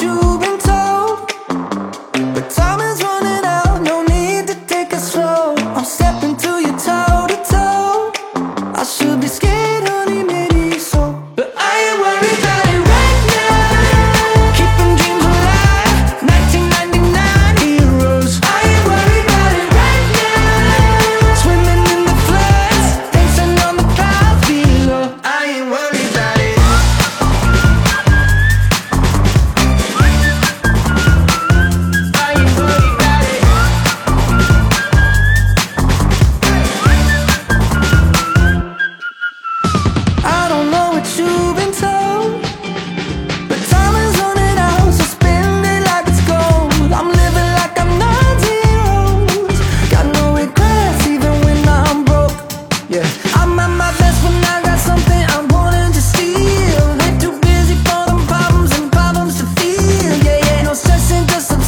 you've been told. But time is running out, no need to take it slow. I'm stepping to your toes.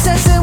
Sessiz